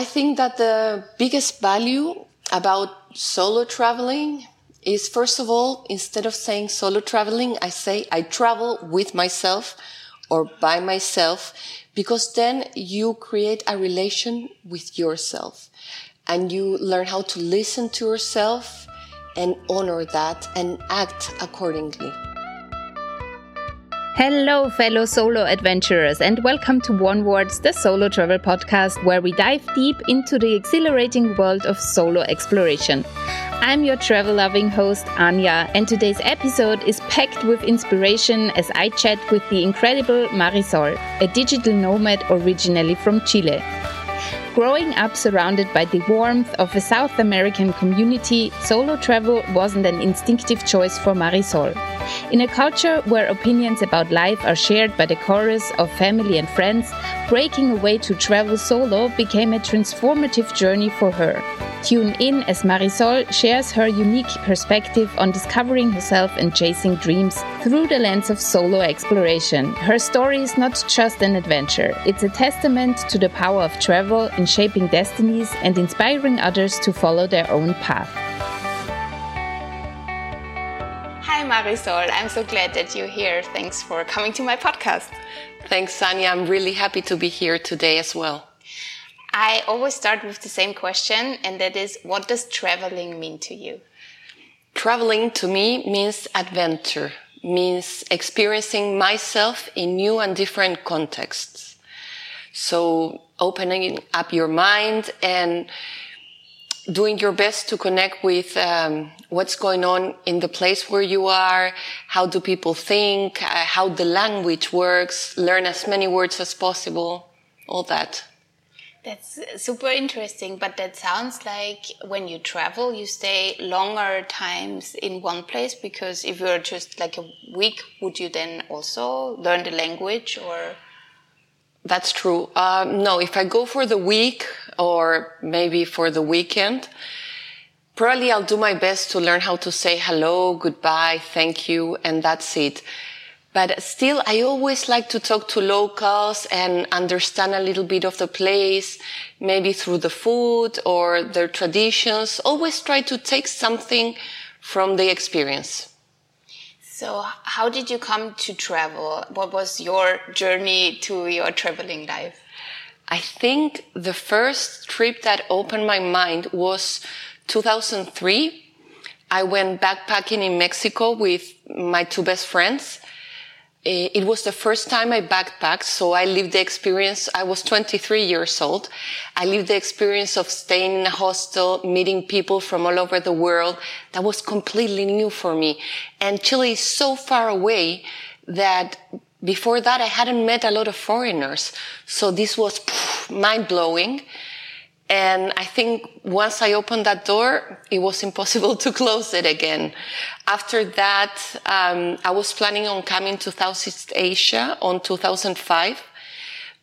I think that the biggest value about solo traveling is first of all, instead of saying solo traveling, I say I travel with myself or by myself because then you create a relation with yourself and you learn how to listen to yourself and honor that and act accordingly. Hello, fellow solo adventurers, and welcome to Onewards, the solo travel podcast, where we dive deep into the exhilarating world of solo exploration. I'm your travel loving host, Anja, and today's episode is packed with inspiration as I chat with the incredible Marisol, a digital nomad originally from Chile. Growing up surrounded by the warmth of a South American community, solo travel wasn't an instinctive choice for Marisol. In a culture where opinions about life are shared by the chorus of family and friends, breaking away to travel solo became a transformative journey for her. Tune in as Marisol shares her unique perspective on discovering herself and chasing dreams through the lens of solo exploration. Her story is not just an adventure, it's a testament to the power of travel in shaping destinies and inspiring others to follow their own path. Hi, Marisol. I'm so glad that you're here. Thanks for coming to my podcast. Thanks, Sanya. I'm really happy to be here today as well. I always start with the same question, and that is what does traveling mean to you? Traveling to me means adventure, means experiencing myself in new and different contexts. So opening up your mind and doing your best to connect with um, what's going on in the place where you are, how do people think, uh, how the language works, learn as many words as possible, all that. That's super interesting, but that sounds like when you travel, you stay longer times in one place because if you're just like a week, would you then also learn the language or? That's true. Um, no, if I go for the week or maybe for the weekend, probably I'll do my best to learn how to say hello, goodbye, thank you, and that's it. But still, I always like to talk to locals and understand a little bit of the place, maybe through the food or their traditions. Always try to take something from the experience. So, how did you come to travel? What was your journey to your traveling life? I think the first trip that opened my mind was 2003. I went backpacking in Mexico with my two best friends Eh, it was the first time I backpacked, so I lived the experience. I was 23 years old. I lived the experience of staying in a hostel, meeting people from all over the world. That was completely new for me. And Chile is so far away that before that I hadn't met a lot of foreigners. So this was mind blowing. And I think once I opened that door, it was impossible to close it again. After that, um, I was planning on coming to Southeast Asia on 2005.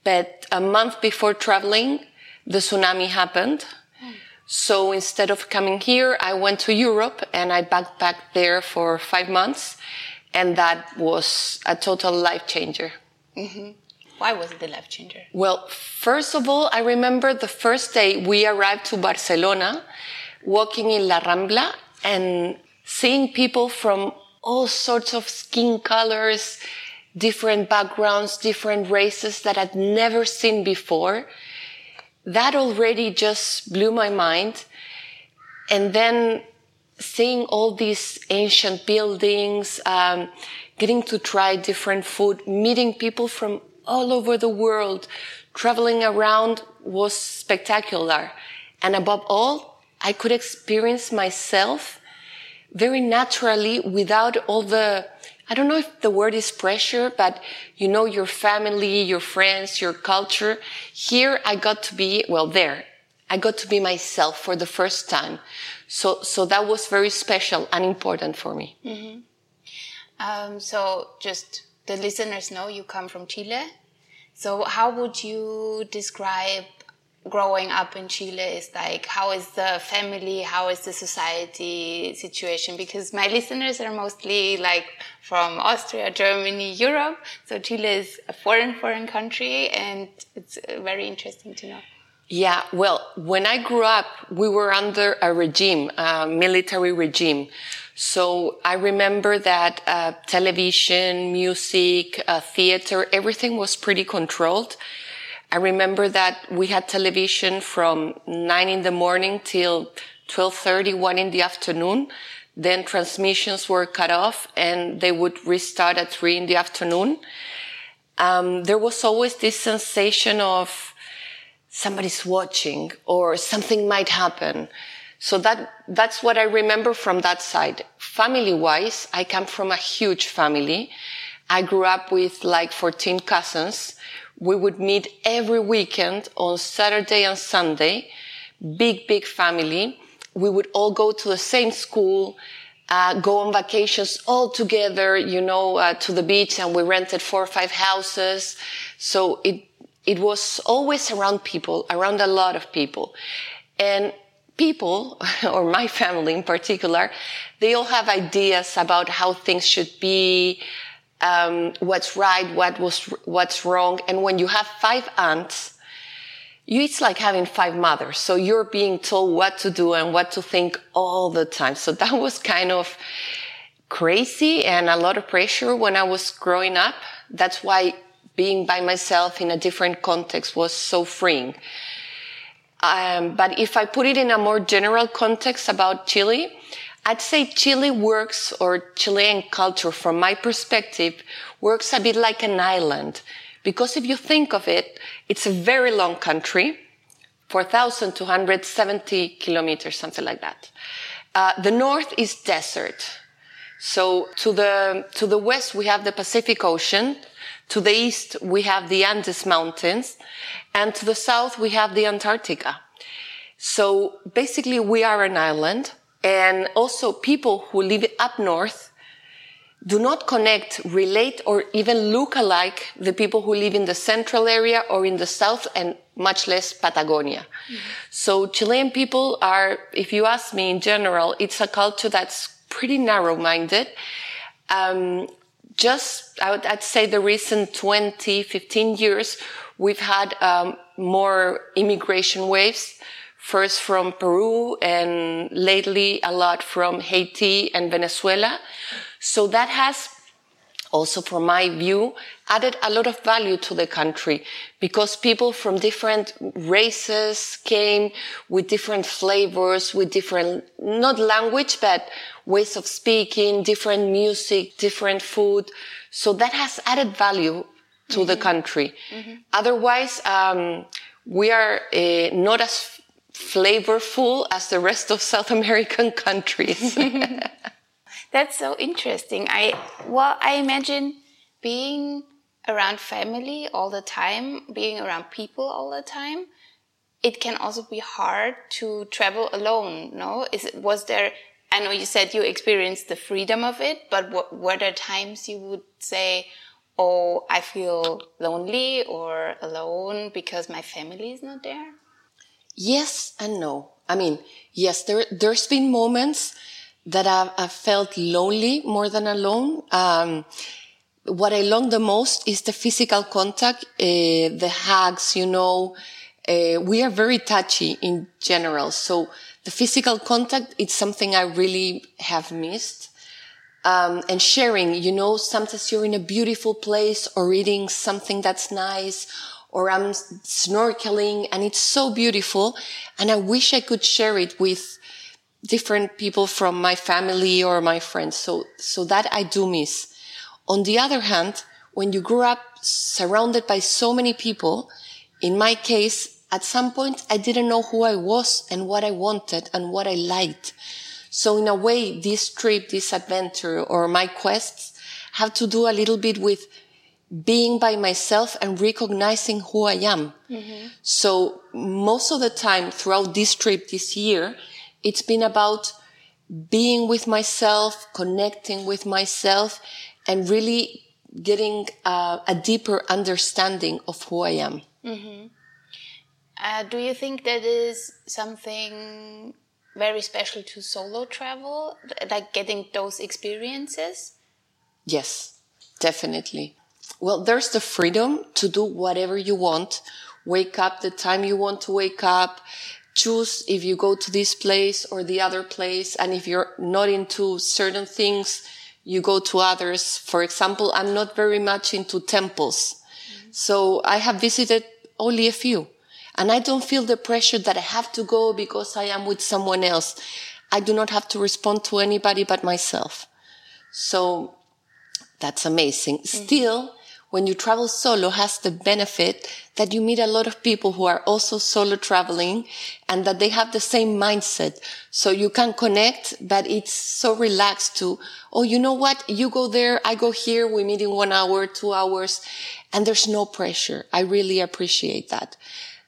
But a month before traveling, the tsunami happened. So instead of coming here, I went to Europe and I backpacked there for five months. And that was a total life changer. Mm-hmm. Why was it a life changer? Well, first of all, I remember the first day we arrived to Barcelona, walking in La Rambla and seeing people from all sorts of skin colors, different backgrounds, different races that I'd never seen before. That already just blew my mind. And then seeing all these ancient buildings, um, getting to try different food, meeting people from all over the world. Traveling around was spectacular. And above all, I could experience myself very naturally without all the, I don't know if the word is pressure, but you know, your family, your friends, your culture. Here I got to be, well, there, I got to be myself for the first time. So, so that was very special and important for me. Mm-hmm. Um, so just the listeners know you come from Chile. So how would you describe growing up in Chile is like how is the family how is the society situation? Because my listeners are mostly like from Austria Germany Europe. So Chile is a foreign foreign country and it's very interesting to know. Yeah, well, when I grew up, we were under a regime, a military regime. So I remember that uh, television, music, uh, theater, everything was pretty controlled. I remember that we had television from nine in the morning till 12.30, one in the afternoon. Then transmissions were cut off and they would restart at three in the afternoon. Um, there was always this sensation of somebody's watching or something might happen. So that, that's what I remember from that side. Family wise, I come from a huge family. I grew up with like 14 cousins. We would meet every weekend on Saturday and Sunday. Big, big family. We would all go to the same school, uh, go on vacations all together, you know, uh, to the beach and we rented four or five houses. So it it was always around people, around a lot of people. And people, or my family in particular, they all have ideas about how things should be, um, what's right, what was, what's wrong. And when you have five aunts, you, it's like having five mothers. So you're being told what to do and what to think all the time. So that was kind of crazy and a lot of pressure when I was growing up. That's why being by myself in a different context was so freeing. Um, but if I put it in a more general context about Chile, I'd say Chile works, or Chilean culture, from my perspective, works a bit like an island. Because if you think of it, it's a very long country, 4,270 kilometers, something like that. Uh, the north is desert. So to the, to the west, we have the Pacific Ocean. To the east, we have the Andes Mountains. And to the south, we have the Antarctica. So basically, we are an island. And also people who live up north do not connect, relate, or even look alike the people who live in the central area or in the south and much less Patagonia. Mm-hmm. So Chilean people are, if you ask me in general, it's a culture that's pretty narrow-minded. Um, just, I would, I'd say the recent 20, 15 years, we've had um, more immigration waves, first from Peru and lately a lot from Haiti and Venezuela. So that has also from my view added a lot of value to the country because people from different races came with different flavors, with different, not language, but ways of speaking, different music, different food. So that has added value to mm-hmm. the country. Mm-hmm. Otherwise, um, we are uh, not as flavorful as the rest of South American countries. That's so interesting. I well, I imagine being around family all the time, being around people all the time. It can also be hard to travel alone. No, is was there? I know you said you experienced the freedom of it, but what, were there times you would say, "Oh, I feel lonely or alone because my family is not there"? Yes and no. I mean, yes, there there's been moments that I've, I've felt lonely more than alone. Um, what I long the most is the physical contact, uh, the hugs, you know. Uh, we are very touchy in general. So the physical contact, it's something I really have missed. Um, and sharing, you know, sometimes you're in a beautiful place or eating something that's nice or I'm snorkeling and it's so beautiful. And I wish I could share it with different people from my family or my friends. So, so that I do miss. On the other hand, when you grow up surrounded by so many people, in my case, at some point, I didn't know who I was and what I wanted and what I liked. So in a way, this trip, this adventure or my quests have to do a little bit with being by myself and recognizing who I am. Mm-hmm. So most of the time throughout this trip this year, it's been about being with myself, connecting with myself, and really getting uh, a deeper understanding of who I am. Mm-hmm. Uh, do you think that is something very special to solo travel, like getting those experiences? Yes, definitely. Well, there's the freedom to do whatever you want wake up the time you want to wake up, choose if you go to this place or the other place. And if you're not into certain things, you go to others. For example, I'm not very much into temples. Mm-hmm. So I have visited only a few and I don't feel the pressure that I have to go because I am with someone else. I do not have to respond to anybody but myself. So that's amazing. Mm-hmm. Still, when you travel solo has the benefit that you meet a lot of people who are also solo traveling and that they have the same mindset. So you can connect, but it's so relaxed to, oh, you know what? You go there. I go here. We meet in one hour, two hours and there's no pressure. I really appreciate that.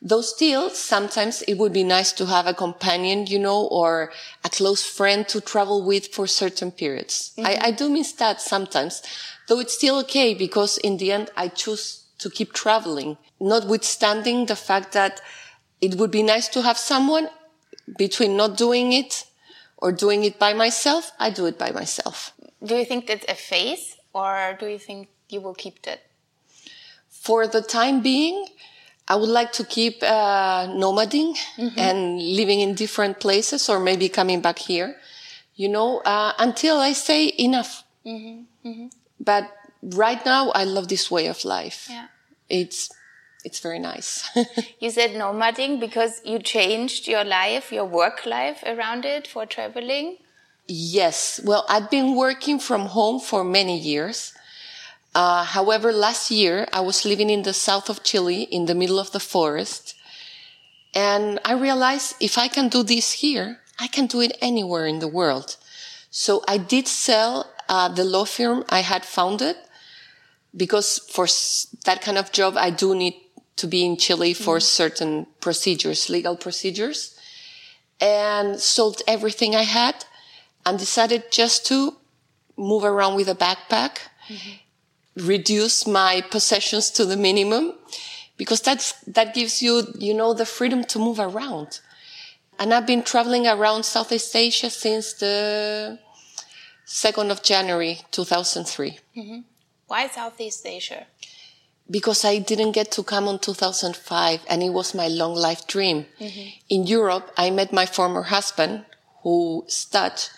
Though still, sometimes it would be nice to have a companion, you know, or a close friend to travel with for certain periods. Mm-hmm. I, I do miss that sometimes, though it's still okay because in the end, I choose to keep traveling, notwithstanding the fact that it would be nice to have someone between not doing it or doing it by myself. I do it by myself. Do you think that's a phase or do you think you will keep that? For the time being, I would like to keep uh, nomading mm-hmm. and living in different places or maybe coming back here, you know, uh, until I say enough. Mm-hmm. Mm-hmm. But right now, I love this way of life. Yeah. It's, it's very nice. you said nomading because you changed your life, your work life around it for traveling? Yes. Well, I've been working from home for many years. Uh, however, last year I was living in the south of Chile in the middle of the forest. And I realized if I can do this here, I can do it anywhere in the world. So I did sell uh, the law firm I had founded because for that kind of job, I do need to be in Chile for mm-hmm. certain procedures, legal procedures and sold everything I had and decided just to move around with a backpack mm-hmm reduce my possessions to the minimum because that's, that gives you, you know, the freedom to move around. And I've been traveling around Southeast Asia since the 2nd of January, 2003. Mm-hmm. Why Southeast Asia? Because I didn't get to come on 2005 and it was my long life dream. Mm-hmm. In Europe, I met my former husband who Dutch.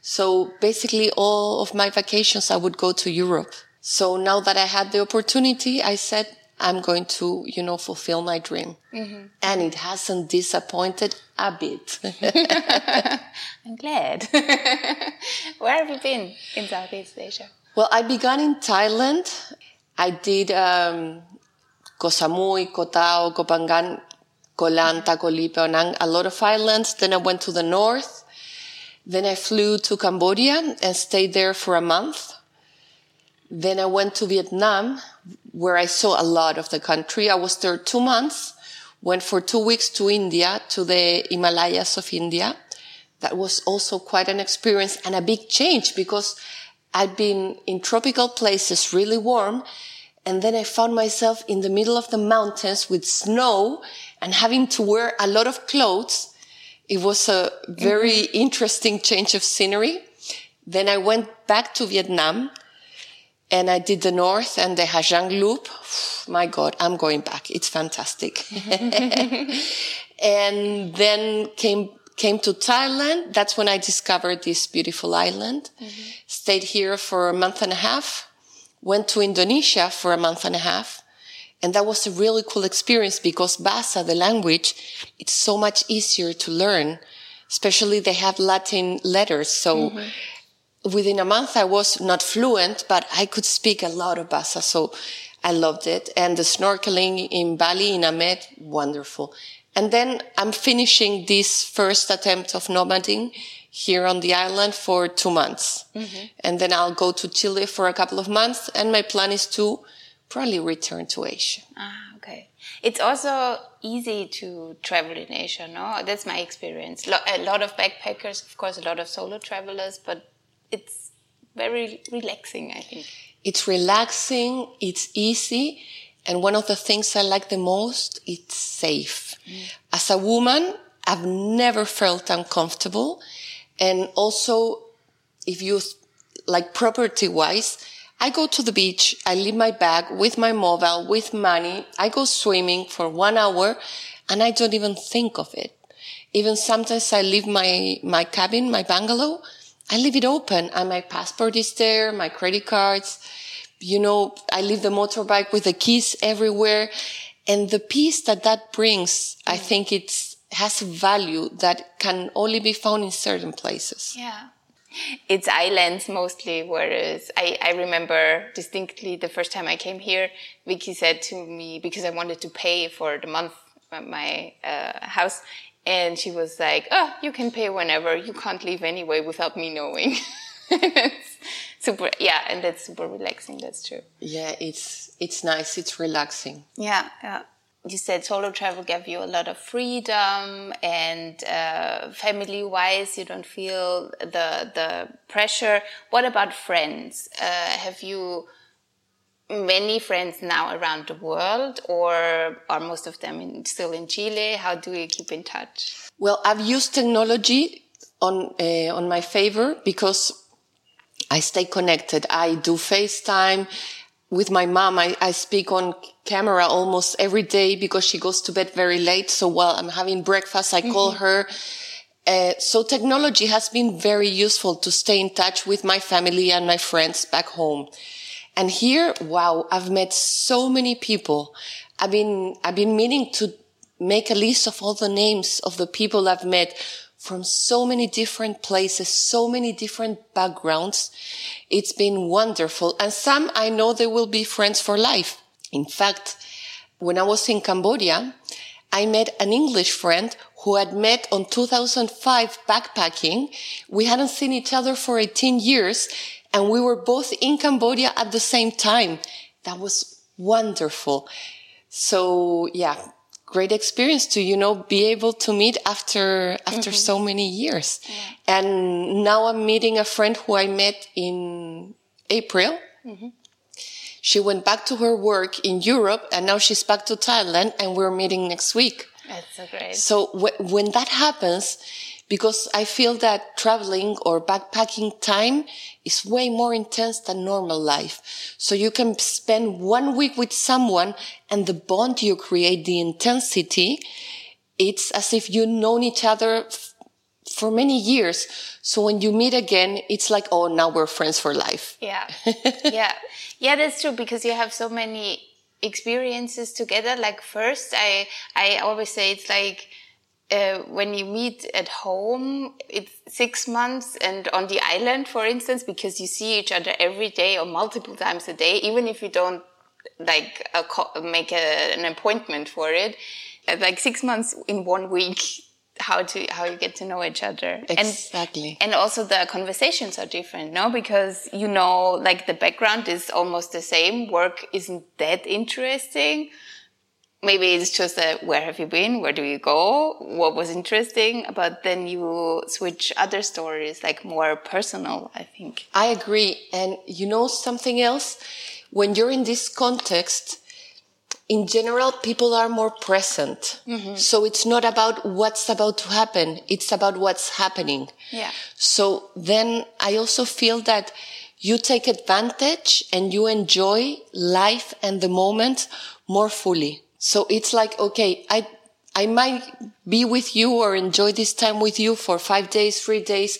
So basically all of my vacations, I would go to Europe. So now that I had the opportunity, I said, I'm going to, you know, fulfill my dream. Mm-hmm. And it hasn't disappointed a bit. I'm glad. Where have you been in Southeast Asia? Well, I began in Thailand. I did um, Koh Samui, Koh Tao, Koh Phangan, Koh Lanta, Koh Lipe, a lot of islands. Then I went to the north. Then I flew to Cambodia and stayed there for a month. Then I went to Vietnam, where I saw a lot of the country. I was there two months, went for two weeks to India, to the Himalayas of India. That was also quite an experience and a big change because I'd been in tropical places, really warm. And then I found myself in the middle of the mountains with snow and having to wear a lot of clothes. It was a very mm-hmm. interesting change of scenery. Then I went back to Vietnam and I did the North and the Ha Giang Loop. My God, I'm going back. It's fantastic. and then came came to Thailand. That's when I discovered this beautiful island. Mm-hmm. Stayed here for a month and a half. Went to Indonesia for a month and a half. And that was a really cool experience because Bahasa, the language, it's so much easier to learn. Especially they have Latin letters. So mm-hmm within a month, I was not fluent, but I could speak a lot of Bahasa. So I loved it. And the snorkeling in Bali, in Amed, wonderful. And then I'm finishing this first attempt of nomading here on the island for two months. Mm-hmm. And then I'll go to Chile for a couple of months. And my plan is to probably return to Asia. Ah, okay. It's also easy to travel in Asia, no? That's my experience. A lot of backpackers, of course, a lot of solo travelers, but it's very relaxing, I think. It's relaxing, it's easy, and one of the things I like the most, it's safe. Mm. As a woman, I've never felt uncomfortable. And also, if you like property wise, I go to the beach. I leave my bag with my mobile, with money. I go swimming for one hour and I don't even think of it. Even sometimes I leave my, my cabin, my bungalow. I leave it open and my passport is there, my credit cards. You know, I leave the motorbike with the keys everywhere. And the peace that that brings, I think it's, has a value that can only be found in certain places. Yeah. It's islands mostly, whereas I, I remember distinctly the first time I came here, Vicky said to me, because I wanted to pay for the month my uh, house, and she was like, "Oh, you can pay whenever. You can't leave anyway without me knowing." super, yeah, and that's super relaxing. That's true. Yeah, it's it's nice. It's relaxing. Yeah, yeah. You said solo travel gave you a lot of freedom, and uh, family-wise, you don't feel the the pressure. What about friends? Uh, have you? Many friends now around the world, or are most of them in, still in Chile? How do you keep in touch? Well, I've used technology on uh, on my favor because I stay connected. I do FaceTime with my mom. I, I speak on camera almost every day because she goes to bed very late. So while I'm having breakfast, I call mm-hmm. her. Uh, so technology has been very useful to stay in touch with my family and my friends back home. And here, wow, I've met so many people. I've been, I've been meaning to make a list of all the names of the people I've met from so many different places, so many different backgrounds. It's been wonderful. And some I know they will be friends for life. In fact, when I was in Cambodia, I met an English friend who had met on 2005 backpacking. We hadn't seen each other for 18 years and we were both in Cambodia at the same time. That was wonderful. So yeah, great experience to, you know, be able to meet after, after mm-hmm. so many years. Yeah. And now I'm meeting a friend who I met in April. Mm-hmm. She went back to her work in Europe and now she's back to Thailand and we're meeting next week. That's so great. So when that happens, because I feel that traveling or backpacking time is way more intense than normal life. So you can spend one week with someone and the bond you create, the intensity, it's as if you've known each other f- for many years. So when you meet again, it's like, oh, now we're friends for life. Yeah. yeah. Yeah, that's true because you have so many experiences together. Like first, I, I always say it's like, uh, when you meet at home, it's six months, and on the island, for instance, because you see each other every day or multiple times a day, even if you don't like make a, an appointment for it, uh, like six months in one week, how to how you get to know each other. Exactly. and, and also the conversations are different no? Because you know like the background is almost the same. Work isn't that interesting maybe it's just a where have you been? Where do you go? What was interesting? But then you switch other stories like more personal i think. I agree. And you know something else? When you're in this context in general people are more present. Mm-hmm. so it's not about what's about to happen it's about what's happening. Yeah. So then i also feel that you take advantage and you enjoy life and the moment more fully so it's like, okay, I, I might be with you or enjoy this time with you for five days, three days.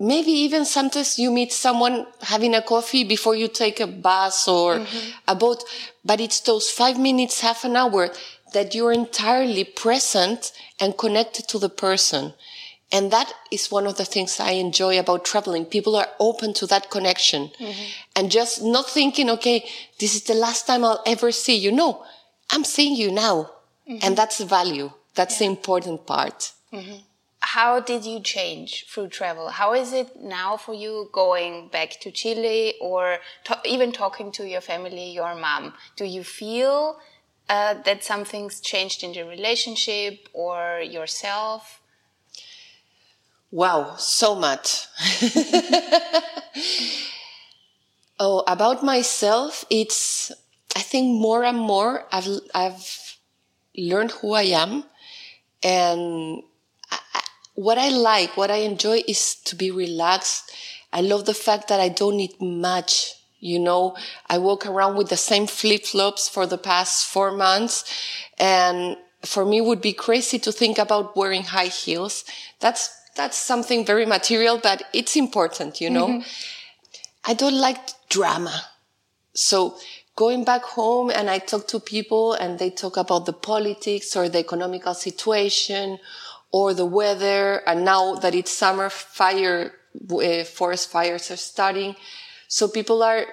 Maybe even sometimes you meet someone having a coffee before you take a bus or mm-hmm. a boat, but it's those five minutes, half an hour that you're entirely present and connected to the person. And that is one of the things I enjoy about traveling. People are open to that connection mm-hmm. and just not thinking, okay, this is the last time I'll ever see you. No, I'm seeing you now. Mm-hmm. And that's the value. That's yeah. the important part. Mm-hmm. How did you change through travel? How is it now for you going back to Chile or to- even talking to your family, your mom? Do you feel uh, that something's changed in your relationship or yourself? Wow, so much. oh, about myself, it's I think more and more I've, I've learned who I am and I, what I like, what I enjoy is to be relaxed. I love the fact that I don't need much You know, I walk around with the same flip flops for the past four months. And for me, it would be crazy to think about wearing high heels. That's, that's something very material, but it's important, you know. Mm-hmm. I don't like drama. So going back home and I talk to people and they talk about the politics or the economical situation or the weather. And now that it's summer, fire, uh, forest fires are starting. So people are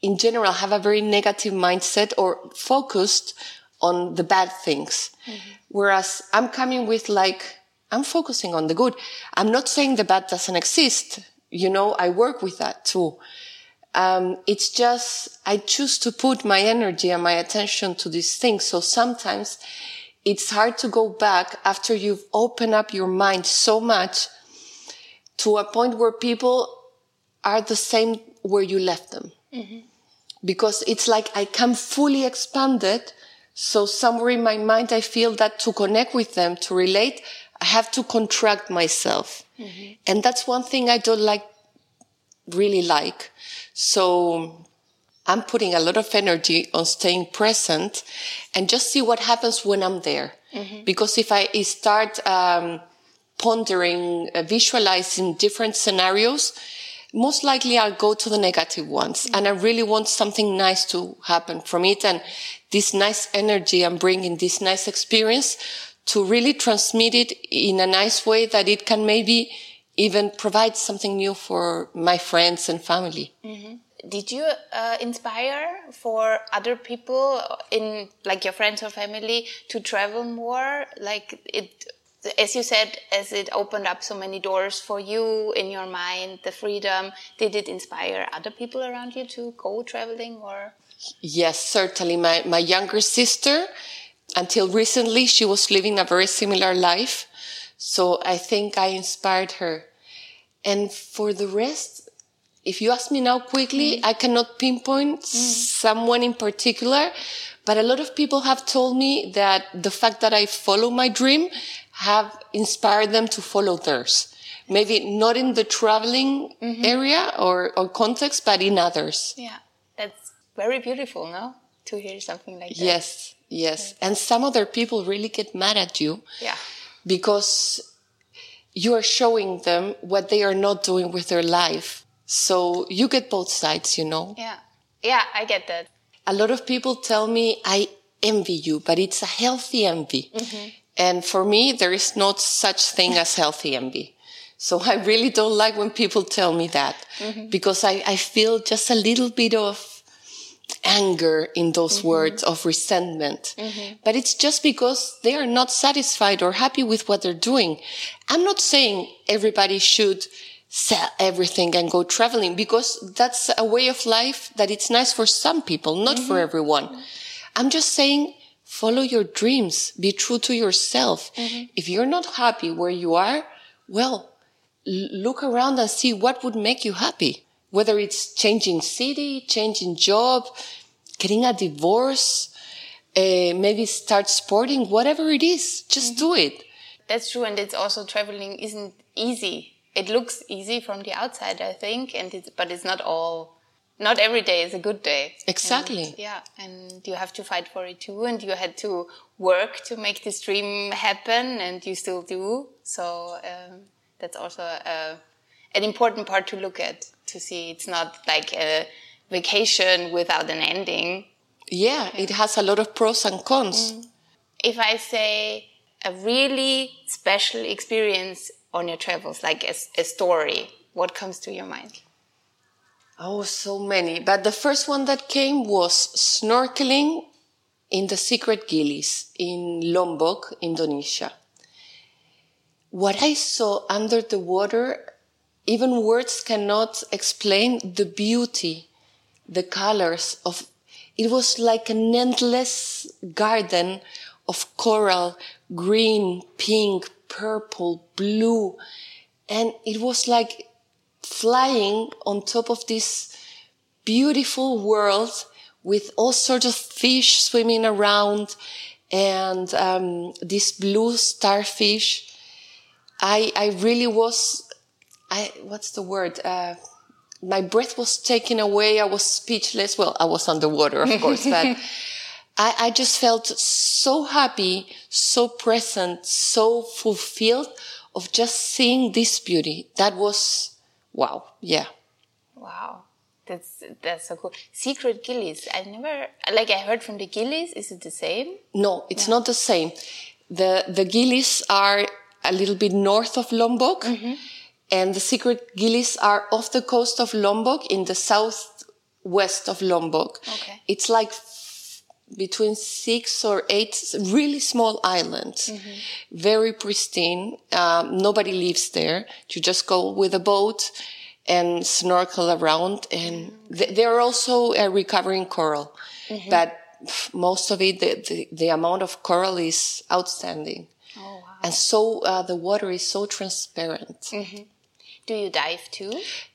in general have a very negative mindset or focused on the bad things. Mm-hmm. Whereas I'm coming with like, I'm focusing on the good. I'm not saying the bad doesn't exist. You know, I work with that too. Um, it's just, I choose to put my energy and my attention to these things. So sometimes it's hard to go back after you've opened up your mind so much to a point where people are the same where you left them. Mm-hmm. Because it's like I come fully expanded. So somewhere in my mind, I feel that to connect with them, to relate, I have to contract myself. Mm-hmm. And that's one thing I don't like, really like. So I'm putting a lot of energy on staying present and just see what happens when I'm there. Mm-hmm. Because if I start um, pondering, uh, visualizing different scenarios, most likely I'll go to the negative ones. Mm-hmm. And I really want something nice to happen from it. And this nice energy I'm bringing, this nice experience to really transmit it in a nice way that it can maybe even provide something new for my friends and family. Mm-hmm. Did you uh, inspire for other people in like your friends or family to travel more? Like it as you said as it opened up so many doors for you in your mind the freedom did it inspire other people around you to go traveling or? Yes certainly. My my younger sister until recently she was living a very similar life so i think i inspired her and for the rest if you ask me now quickly, mm. I cannot pinpoint mm. someone in particular, but a lot of people have told me that the fact that I follow my dream have inspired them to follow theirs. Maybe not in the traveling mm-hmm. area or, or context, but in others. Yeah, that's very beautiful, no? To hear something like that. Yes, yes. And some other people really get mad at you. Yeah. Because you are showing them what they are not doing with their life so you get both sides, you know? Yeah. Yeah, I get that. A lot of people tell me I envy you, but it's a healthy envy. Mm-hmm. And for me, there is not such thing as healthy envy. So I really don't like when people tell me that mm-hmm. because I, I feel just a little bit of anger in those mm-hmm. words of resentment. Mm-hmm. But it's just because they are not satisfied or happy with what they're doing. I'm not saying everybody should sell everything and go traveling because that's a way of life that it's nice for some people, not mm-hmm. for everyone. I'm just saying, follow your dreams, be true to yourself. Mm-hmm. If you're not happy where you are, well, look around and see what would make you happy. Whether it's changing city, changing job, getting a divorce, uh, maybe start sporting, whatever it is, just mm-hmm. do it. That's true. And it's also traveling isn't easy it looks easy from the outside, I think, and it's, but it's not all. Not every day is a good day. Exactly. And, yeah, and you have to fight for it too, and you had to work to make this dream happen, and you still do. So um, that's also a, an important part to look at to see it's not like a vacation without an ending. Yeah, it has a lot of pros and cons. Mm. If I say a really special experience on your travels, like a, a story? What comes to your mind? Oh, so many. But the first one that came was snorkeling in the secret Gilis in Lombok, Indonesia. What I saw under the water, even words cannot explain the beauty, the colors of, it was like an endless garden of coral, green, pink, purple, blue. And it was like flying on top of this beautiful world with all sorts of fish swimming around and um, this blue starfish. I, I really was, I, what's the word? Uh, my breath was taken away. I was speechless. Well, I was underwater, of course, but I, I just felt so happy, so present, so fulfilled of just seeing this beauty. That was wow. Yeah. Wow. That's that's so cool. Secret Gilis. I never like I heard from the Gilis. Is it the same? No, it's not the same. The the gillies are a little bit north of Lombok, and the secret Gilis are off the coast of Lombok in the southwest of Lombok. Okay. It's like f- between six or eight really small islands, very pristine. Um, nobody lives there. You just go with a boat and snorkel around, and th- they are also a recovering coral, but most of it, the, the, the amount of coral is outstanding. Oh wow. And so uh, the water is so transparent. Do you dive too?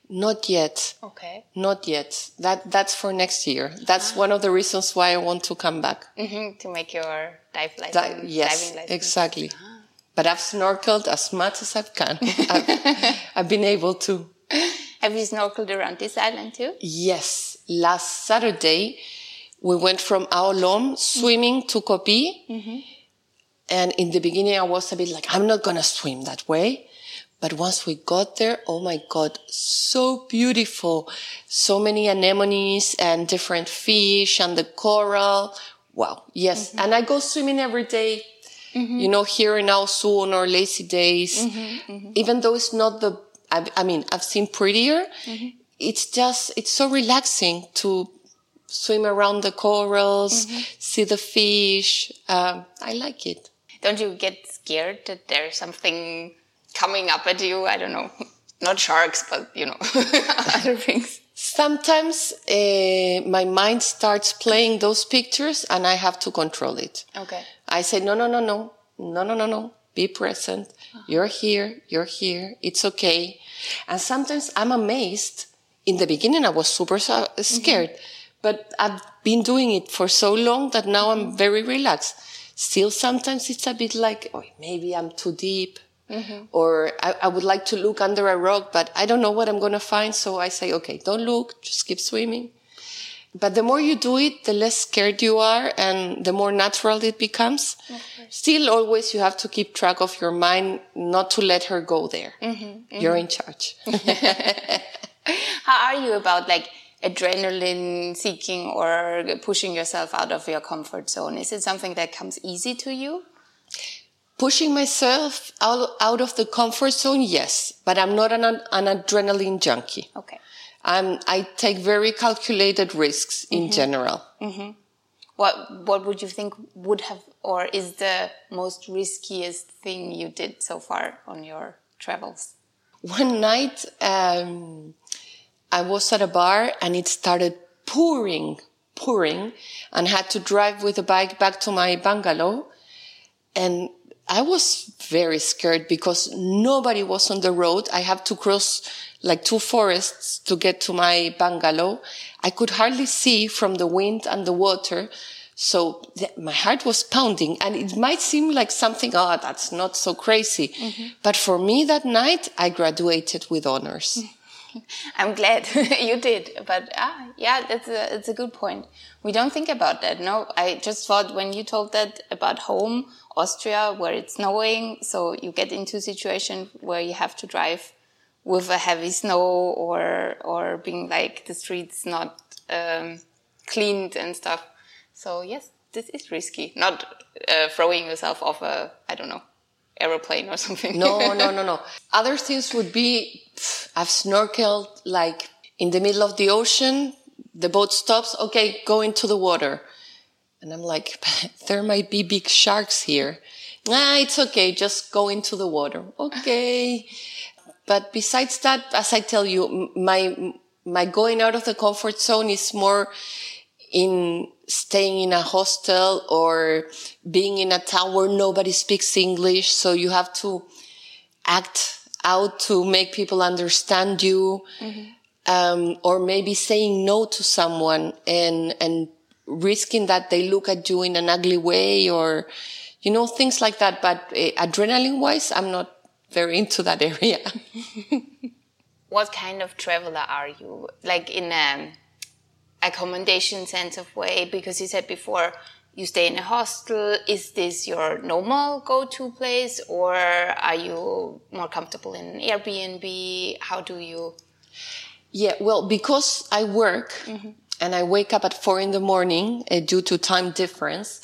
Not yet. Okay. Not yet. That that's for next year. That's one of the reasons why I want to come back. hmm To make your dive license. That- yes, diving license. exactly. But I've snorkeled as much as I can. I've, I've been able to. Have you snorkeled around this island too? Yes, last Saturday we went from Aolom swimming to Kopi. And in the beginning I was a bit like, I'm not gonna swim that way. But once we got there, oh my God, so beautiful. So many anemones and different fish and the coral. Wow. Yes. Mm-hmm. And I go swimming every day. Mm-hmm. You know, here in on our lazy days, mm-hmm, even though it's not the, I, I mean, I've seen prettier. It's just, it's so relaxing to swim around the corals, see the fish. Um, I like it. Don't you get scared that there's something coming up at you? I don't know. Not sharks, but you know, other things. Sometimes uh, my mind starts playing those pictures and I have to control it. Okay. I say, no, no, no, no, no, no, no, no. Be present. You're here. You're here. It's okay. And sometimes I'm amazed. In the beginning, I was super so- scared, but I've been doing it for so long that now I'm very relaxed. Still, sometimes it's a bit like, oh, maybe I'm too deep. Mm-hmm. Or I, I would like to look under a rock, but I don't know what I'm going to find. So I say, okay, don't look, just keep swimming. But the more you do it, the less scared you are and the more natural it becomes. Still, always you have to keep track of your mind, not to let her go there. Mm-hmm. Mm-hmm. You're in charge. How are you about like adrenaline seeking or pushing yourself out of your comfort zone? Is it something that comes easy to you? Pushing myself out, out of the comfort zone, yes, but I'm not an, an adrenaline junkie. Okay. I'm, I take very calculated risks in general. Mhm. What What would you think would have or is the most riskiest thing you did so far on your travels? One night, um, I was at a bar and it started pouring, pouring, and had to drive with a bike back to my bungalow. And I was very scared because nobody was on the road. I have to cross like two forests to get to my bungalow. I could hardly see from the wind and the water. So th- my heart was pounding and it might seem like something, oh, that's not so crazy. Mm-hmm. But for me that night, I graduated with honors. Mm-hmm. I'm glad you did, but ah, yeah, that's a it's a good point. We don't think about that. No, I just thought when you told that about home, Austria, where it's snowing, so you get into a situation where you have to drive with a heavy snow or or being like the streets not um, cleaned and stuff. So yes, this is risky. Not uh, throwing yourself off a I don't know aeroplane or something. No, no, no, no. Other things would be pff, I've snorkeled like in the middle of the ocean. The boat stops. Okay, go into the water. And I'm like, there might be big sharks here. Nah, it's okay. Just go into the water. Okay. But besides that, as I tell you, my, my going out of the comfort zone is more in staying in a hostel or being in a town where nobody speaks English. So you have to act out to make people understand you. Um, or maybe saying no to someone and, and risking that they look at you in an ugly way or, you know, things like that. But uh, adrenaline wise, I'm not very into that area. what kind of traveler are you? Like in a accommodation sense of way, because you said before you stay in a hostel. Is this your normal go-to place, or are you more comfortable in Airbnb? How do you? Yeah, well, because I work mm-hmm. and I wake up at four in the morning uh, due to time difference,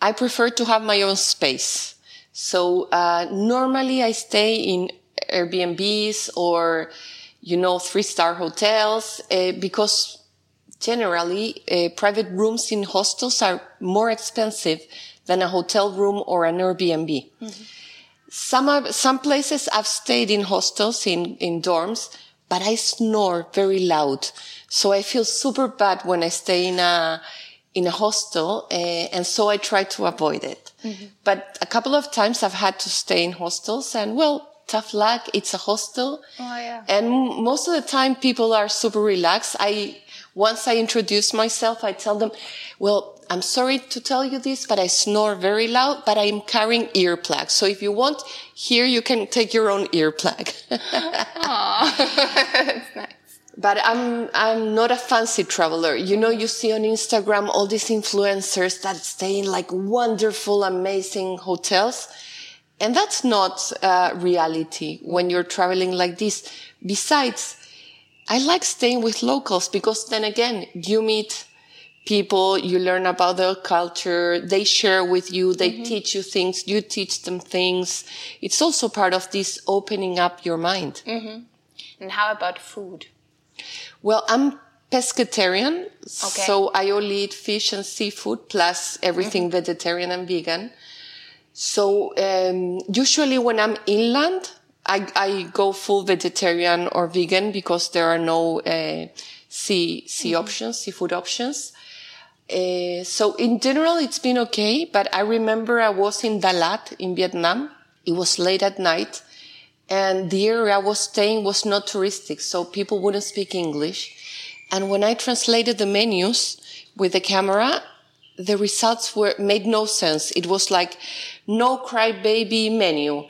I prefer to have my own space. So uh, normally I stay in Airbnbs or, you know, three star hotels uh, because generally uh, private rooms in hostels are more expensive than a hotel room or an Airbnb. Mm-hmm. Some some places I've stayed in hostels in in dorms, but I snore very loud, so I feel super bad when I stay in a in a hostel, uh, and so I try to avoid it. Mm-hmm. But a couple of times I've had to stay in hostels, and well, tough luck. It's a hostel. Oh, yeah. And most of the time people are super relaxed. I, once I introduce myself, I tell them, well, I'm sorry to tell you this, but I snore very loud, but I'm carrying earplugs. So if you want, here you can take your own earplug. that's nice. But I'm, I'm not a fancy traveler. You know, you see on Instagram all these influencers that stay in like wonderful, amazing hotels. And that's not uh, reality when you're traveling like this. Besides, I like staying with locals because then again, you meet people, you learn about their culture, they share with you, they mm-hmm. teach you things, you teach them things. It's also part of this opening up your mind. Mm-hmm. And how about food? Well, I'm pescatarian, okay. so I only eat fish and seafood plus everything mm-hmm. vegetarian and vegan. So um, usually when I'm inland, I, I go full vegetarian or vegan because there are no uh, sea sea mm-hmm. options, seafood options. Uh, so in general, it's been okay. But I remember I was in Dalat in Vietnam. It was late at night, and the area I was staying was not touristic, so people wouldn't speak English. And when I translated the menus with the camera, the results were made no sense. It was like no cry baby menu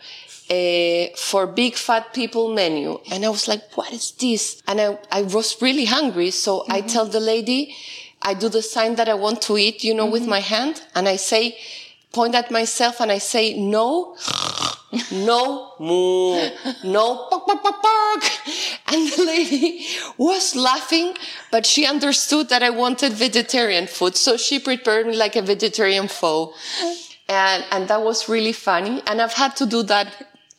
uh, for big fat people menu. And I was like, what is this? And I, I was really hungry. So mm-hmm. I tell the lady, I do the sign that I want to eat, you know, mm-hmm. with my hand. And I say, point at myself and I say, no, no, moo, no, bark, bark, bark, bark. And the lady was laughing, but she understood that I wanted vegetarian food. So she prepared me like a vegetarian pho. And, and that was really funny. And I've had to do that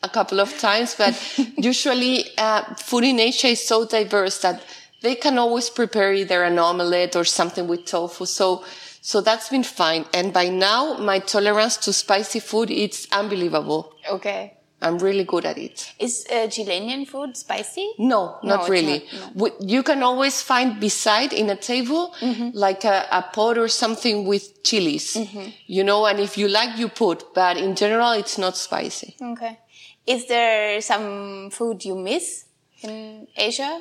a couple of times, but usually uh, food in Asia is so diverse that they can always prepare either an omelette or something with tofu. So, so that's been fine. And by now, my tolerance to spicy food, it's unbelievable. Okay. I'm really good at it. Is uh, Chilean food spicy? No, not no, really. Not, no. You can always find beside in a table mm-hmm. like a, a, pot or something with chilies, mm-hmm. you know, and if you like, you put, but in general, it's not spicy. Okay. Is there some food you miss in Asia?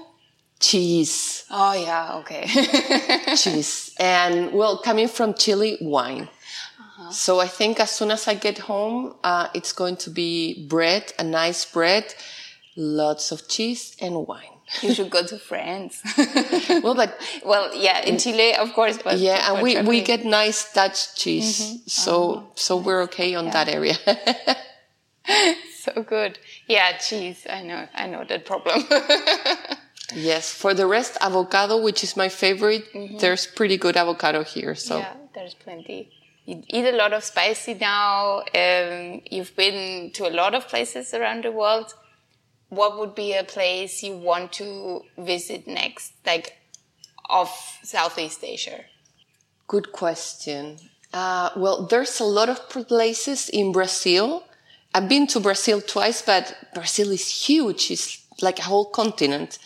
Cheese. Oh yeah, okay. Cheese. And well, coming from Chile, wine. Uh-huh. So I think as soon as I get home, uh, it's going to be bread, a nice bread, lots of cheese and wine. You should go to France. well, but well, yeah, in Chile, of course, but yeah, and we, we get nice Dutch cheese, mm-hmm. so oh, so we're okay on yeah. that area. So good. Yeah, cheese. I know. I know that problem. yes. For the rest, avocado, which is my favorite. Mm-hmm. There's pretty good avocado here. So yeah, there's plenty. You eat a lot of spicy now. Um, you've been to a lot of places around the world. What would be a place you want to visit next, like of Southeast Asia? Good question. Uh, well, there's a lot of places in Brazil I've been to Brazil twice, but Brazil is huge. It's like a whole continent.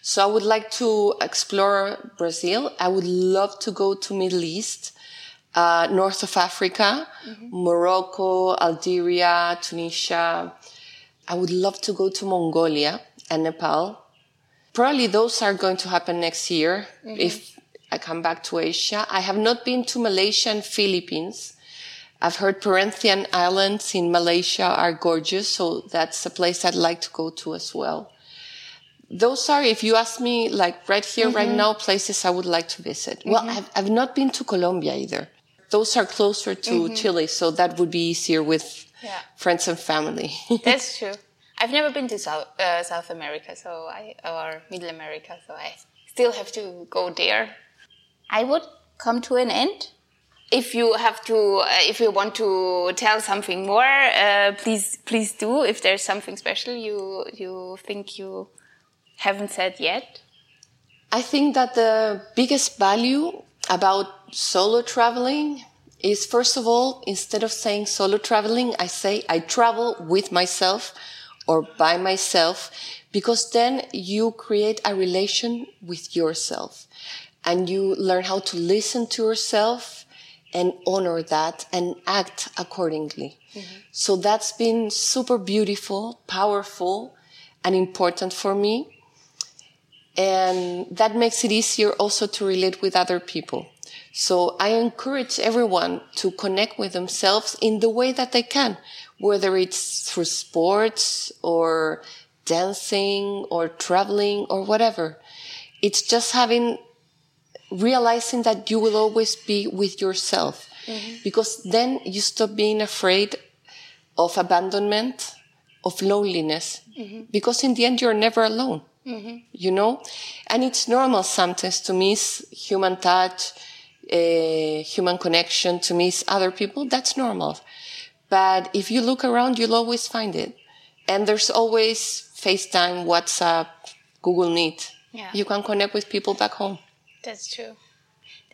So I would like to explore Brazil. I would love to go to Middle East, uh, north of Africa, mm-hmm. Morocco, Algeria, Tunisia. I would love to go to Mongolia and Nepal. Probably those are going to happen next year mm-hmm. if I come back to Asia. I have not been to Malaysia and Philippines. I've heard Perhentian Islands in Malaysia are gorgeous, so that's a place I'd like to go to as well. those are, if you ask me, like right here, right mm-hmm. now, places I would like to visit. Well, mm-hmm. I've, I've not been to Colombia either. Those are closer to mm-hmm. Chile, so that would be easier with Yeah. friends and family. That's true. I've never been to South uh, South America, so I or Middle America, so I still have to go there. I would come to an end. If you have to, uh, if you want to tell something more, uh, please please do. If there's something special you you think you haven't said yet. I think that the biggest value about solo traveling is first of all, instead of saying solo traveling, I say I travel with myself or by myself because then you create a relation with yourself and you learn how to listen to yourself and honor that and act accordingly. Mm-hmm. So that's been super beautiful, powerful, and important for me and that makes it easier also to relate with other people. So I encourage everyone to connect with themselves in the way that they can, whether it's through sports or dancing or traveling or whatever. It's just having, realizing that you will always be with yourself. Mm-hmm. Because then you stop being afraid of abandonment, of loneliness, mm-hmm. because in the end you're never alone. Mm-hmm. You know? And it's normal sometimes to miss human touch uh, human connection to miss other people. That's normal. But if you look around you'll always find it. And there's always facetime whatsapp google meet. Yeah. you can connect with people back home That's true.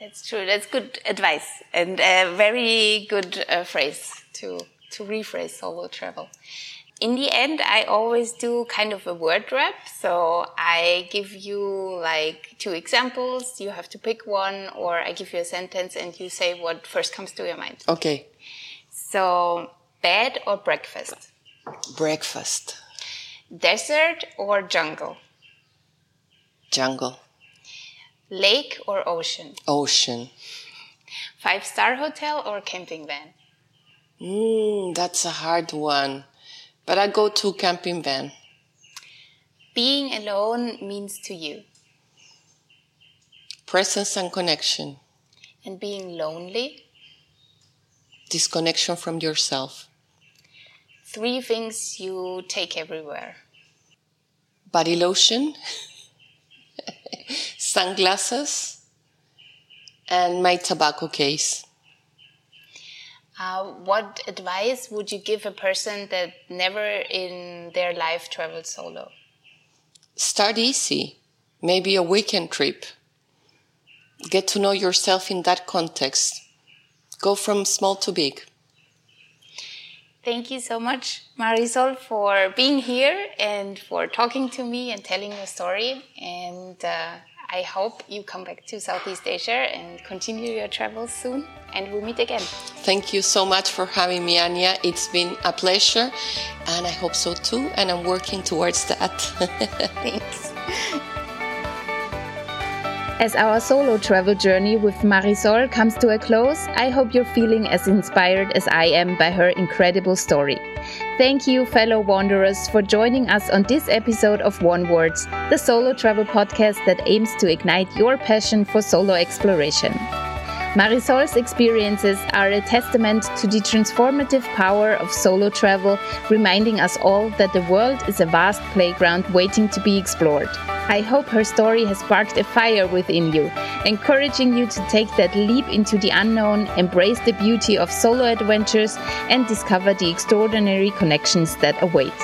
That's true. That's good advice and a very good uh, phrase to to rephrase solo travel. In the end, I always do kind of a word wrap. So I give you like two examples. You have to pick one, or I give you a sentence and you say what first comes to your mind. okay So bed or breakfast, breakfast desert or jungle, jungle lake or ocean, ocean five star hotel or camping van. mm, that's a hard one but i go to camping van Being alone means to you. presence and connection and being lonely. disconnection from yourself Three things you take everywhere. body lotion, sunglasses, and my tobacco case. Uh, what advice would you give a person that never in their life traveled solo? Start easy, maybe a weekend trip. Get to know yourself in that context. Go from small to big. Thank you so much, Marisol, for being here and for talking to me and telling your story. And uh, I hope you come back to Southeast Asia and continue your travels soon. And we'll meet again. Thank you so much for having me, Anja. It's been a pleasure, and I hope so too, and I'm working towards that. Thanks. As our solo travel journey with Marisol comes to a close, I hope you're feeling as inspired as I am by her incredible story. Thank you, fellow wanderers, for joining us on this episode of Onewards, the solo travel podcast that aims to ignite your passion for solo exploration. Marisol's experiences are a testament to the transformative power of solo travel, reminding us all that the world is a vast playground waiting to be explored. I hope her story has sparked a fire within you, encouraging you to take that leap into the unknown, embrace the beauty of solo adventures, and discover the extraordinary connections that await.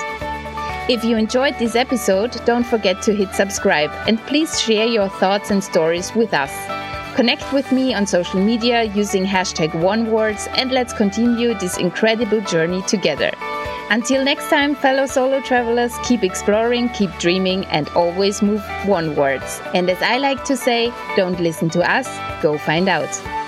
If you enjoyed this episode, don't forget to hit subscribe and please share your thoughts and stories with us. Connect with me on social media using hashtag Onewards and let's continue this incredible journey together. Until next time, fellow solo travelers, keep exploring, keep dreaming, and always move onewards. And as I like to say, don't listen to us, go find out.